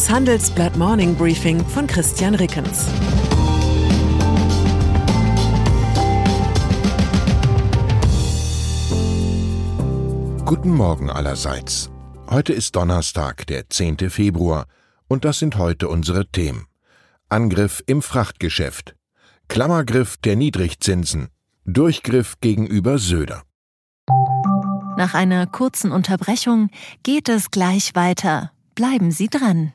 Das Handelsblatt Morning Briefing von Christian Rickens. Guten Morgen allerseits. Heute ist Donnerstag, der 10. Februar, und das sind heute unsere Themen. Angriff im Frachtgeschäft. Klammergriff der Niedrigzinsen. Durchgriff gegenüber Söder. Nach einer kurzen Unterbrechung geht es gleich weiter. Bleiben Sie dran.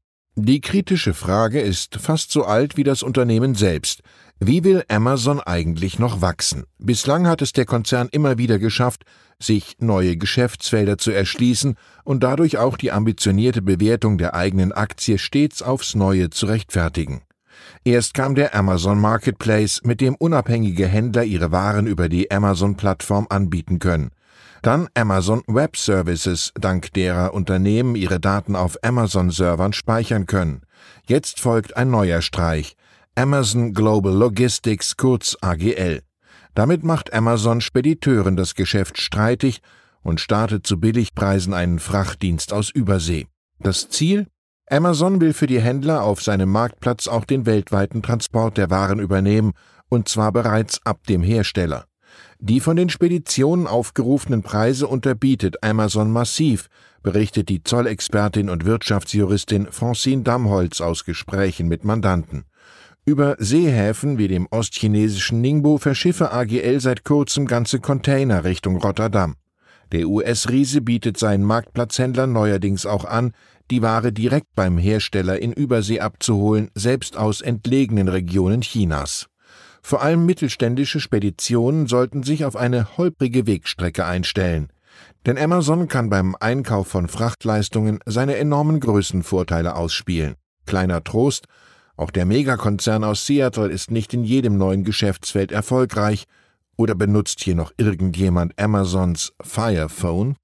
Die kritische Frage ist fast so alt wie das Unternehmen selbst. Wie will Amazon eigentlich noch wachsen? Bislang hat es der Konzern immer wieder geschafft, sich neue Geschäftsfelder zu erschließen und dadurch auch die ambitionierte Bewertung der eigenen Aktie stets aufs Neue zu rechtfertigen. Erst kam der Amazon Marketplace, mit dem unabhängige Händler ihre Waren über die Amazon-Plattform anbieten können. Dann Amazon Web Services, dank derer Unternehmen ihre Daten auf Amazon-Servern speichern können. Jetzt folgt ein neuer Streich. Amazon Global Logistics kurz AGL. Damit macht Amazon Spediteuren das Geschäft streitig und startet zu Billigpreisen einen Frachtdienst aus Übersee. Das Ziel? Amazon will für die Händler auf seinem Marktplatz auch den weltweiten Transport der Waren übernehmen, und zwar bereits ab dem Hersteller. Die von den Speditionen aufgerufenen Preise unterbietet Amazon massiv, berichtet die Zollexpertin und Wirtschaftsjuristin Francine Damholz aus Gesprächen mit Mandanten. Über Seehäfen wie dem ostchinesischen Ningbo verschiffe AGL seit kurzem ganze Container Richtung Rotterdam. Der US-Riese bietet seinen Marktplatzhändlern neuerdings auch an, die Ware direkt beim Hersteller in Übersee abzuholen, selbst aus entlegenen Regionen Chinas. Vor allem mittelständische Speditionen sollten sich auf eine holprige Wegstrecke einstellen. Denn Amazon kann beim Einkauf von Frachtleistungen seine enormen Größenvorteile ausspielen. Kleiner Trost, auch der Megakonzern aus Seattle ist nicht in jedem neuen Geschäftsfeld erfolgreich. Oder benutzt hier noch irgendjemand Amazons Fire Phone?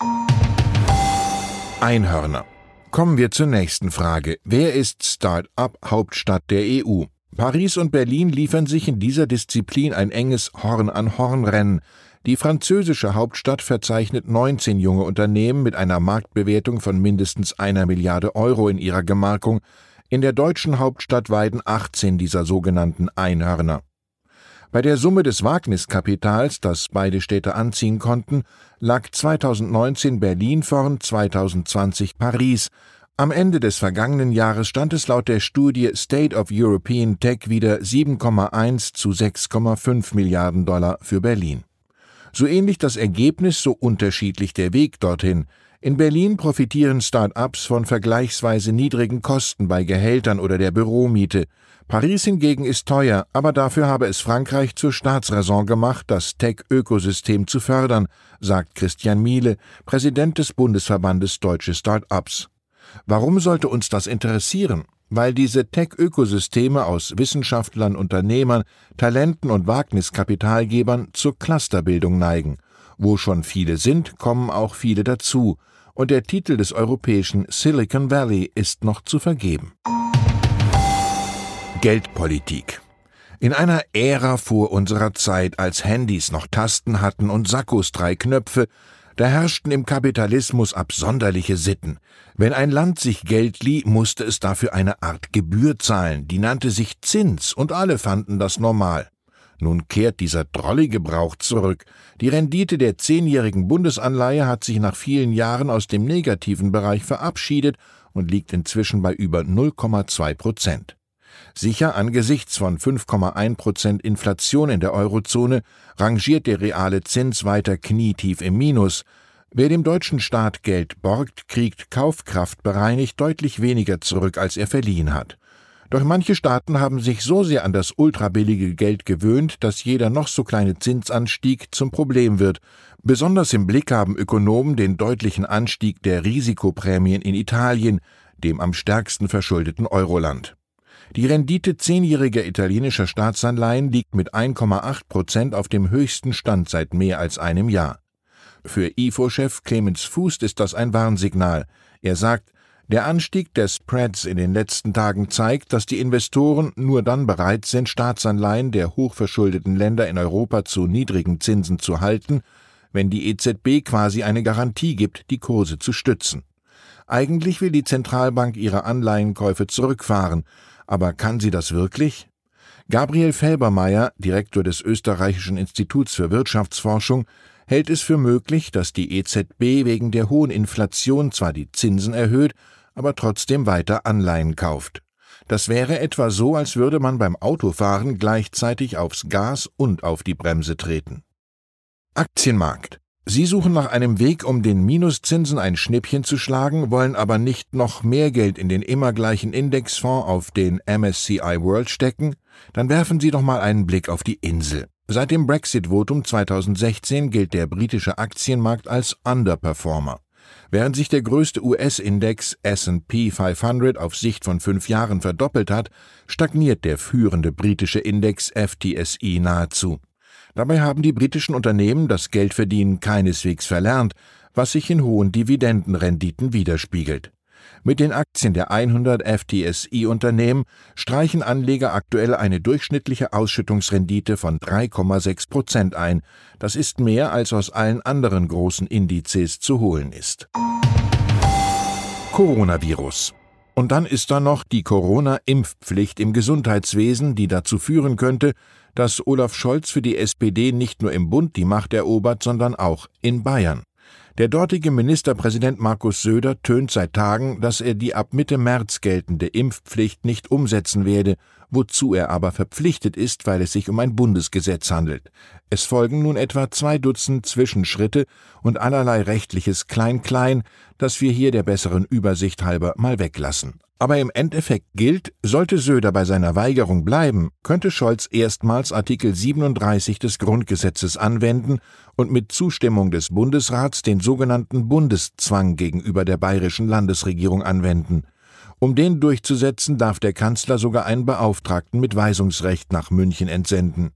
Einhörner. Kommen wir zur nächsten Frage. Wer ist Start-up Hauptstadt der EU? Paris und Berlin liefern sich in dieser Disziplin ein enges Horn-an-Horn-Rennen. Die französische Hauptstadt verzeichnet 19 junge Unternehmen mit einer Marktbewertung von mindestens einer Milliarde Euro in ihrer Gemarkung, in der deutschen Hauptstadt weiden 18 dieser sogenannten Einhörner. Bei der Summe des Wagniskapitals, das beide Städte anziehen konnten, lag 2019 Berlin vorn, 2020 Paris. Am Ende des vergangenen Jahres stand es laut der Studie State of European Tech wieder 7,1 zu 6,5 Milliarden Dollar für Berlin. So ähnlich das Ergebnis, so unterschiedlich der Weg dorthin. In Berlin profitieren Start-ups von vergleichsweise niedrigen Kosten bei Gehältern oder der Büromiete. Paris hingegen ist teuer, aber dafür habe es Frankreich zur Staatsräson gemacht, das Tech-Ökosystem zu fördern, sagt Christian Miele, Präsident des Bundesverbandes Deutsche Start-ups. Warum sollte uns das interessieren? Weil diese Tech-Ökosysteme aus Wissenschaftlern, Unternehmern, Talenten und Wagniskapitalgebern zur Clusterbildung neigen. Wo schon viele sind, kommen auch viele dazu, und der Titel des europäischen Silicon Valley ist noch zu vergeben. Geldpolitik. In einer Ära vor unserer Zeit, als Handys noch Tasten hatten und Sakkos drei Knöpfe, da herrschten im Kapitalismus absonderliche Sitten. Wenn ein Land sich Geld lieh, musste es dafür eine Art Gebühr zahlen, die nannte sich Zins, und alle fanden das normal. Nun kehrt dieser drollige Brauch zurück. Die Rendite der zehnjährigen Bundesanleihe hat sich nach vielen Jahren aus dem negativen Bereich verabschiedet und liegt inzwischen bei über 0,2 Prozent. Sicher angesichts von 5,1 Prozent Inflation in der Eurozone rangiert der reale Zins weiter knietief im Minus. Wer dem deutschen Staat Geld borgt, kriegt Kaufkraft bereinigt deutlich weniger zurück, als er verliehen hat. Doch manche Staaten haben sich so sehr an das ultrabillige Geld gewöhnt, dass jeder noch so kleine Zinsanstieg zum Problem wird. Besonders im Blick haben Ökonomen den deutlichen Anstieg der Risikoprämien in Italien, dem am stärksten verschuldeten Euroland. Die Rendite zehnjähriger italienischer Staatsanleihen liegt mit 1,8 Prozent auf dem höchsten Stand seit mehr als einem Jahr. Für IFO-Chef Clemens Fuß ist das ein Warnsignal. Er sagt, der Anstieg des Spreads in den letzten Tagen zeigt, dass die Investoren nur dann bereit sind, Staatsanleihen der hochverschuldeten Länder in Europa zu niedrigen Zinsen zu halten, wenn die EZB quasi eine Garantie gibt, die Kurse zu stützen. Eigentlich will die Zentralbank ihre Anleihenkäufe zurückfahren, aber kann sie das wirklich? Gabriel Felbermeier, Direktor des Österreichischen Instituts für Wirtschaftsforschung, hält es für möglich, dass die EZB wegen der hohen Inflation zwar die Zinsen erhöht, aber trotzdem weiter Anleihen kauft. Das wäre etwa so, als würde man beim Autofahren gleichzeitig aufs Gas und auf die Bremse treten. Aktienmarkt. Sie suchen nach einem Weg, um den Minuszinsen ein Schnippchen zu schlagen, wollen aber nicht noch mehr Geld in den immer gleichen Indexfonds auf den MSCI World stecken? Dann werfen Sie doch mal einen Blick auf die Insel. Seit dem Brexit-Votum 2016 gilt der britische Aktienmarkt als Underperformer. Während sich der größte US-Index S&P 500 auf Sicht von fünf Jahren verdoppelt hat, stagniert der führende britische Index FTSE nahezu. Dabei haben die britischen Unternehmen das Geldverdienen keineswegs verlernt, was sich in hohen Dividendenrenditen widerspiegelt. Mit den Aktien der 100 FTSI-Unternehmen streichen Anleger aktuell eine durchschnittliche Ausschüttungsrendite von 3,6 Prozent ein. Das ist mehr, als aus allen anderen großen Indizes zu holen ist. Coronavirus. Und dann ist da noch die Corona-Impfpflicht im Gesundheitswesen, die dazu führen könnte, dass Olaf Scholz für die SPD nicht nur im Bund die Macht erobert, sondern auch in Bayern. Der dortige Ministerpräsident Markus Söder tönt seit Tagen, dass er die ab Mitte März geltende Impfpflicht nicht umsetzen werde, wozu er aber verpflichtet ist, weil es sich um ein Bundesgesetz handelt. Es folgen nun etwa zwei Dutzend Zwischenschritte und allerlei rechtliches Klein-Klein, das wir hier der besseren Übersicht halber mal weglassen. Aber im Endeffekt gilt, sollte Söder bei seiner Weigerung bleiben, könnte Scholz erstmals Artikel 37 des Grundgesetzes anwenden und mit Zustimmung des Bundesrats den sogenannten Bundeszwang gegenüber der bayerischen Landesregierung anwenden. Um den durchzusetzen, darf der Kanzler sogar einen Beauftragten mit Weisungsrecht nach München entsenden.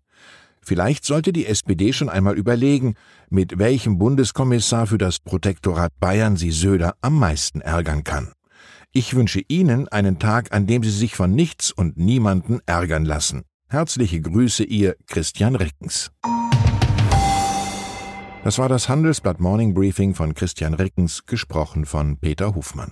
Vielleicht sollte die SPD schon einmal überlegen, mit welchem Bundeskommissar für das Protektorat Bayern sie Söder am meisten ärgern kann. Ich wünsche Ihnen einen Tag, an dem Sie sich von nichts und niemanden ärgern lassen. Herzliche Grüße, Ihr Christian Rickens. Das war das Handelsblatt Morning Briefing von Christian Rickens, gesprochen von Peter Hofmann.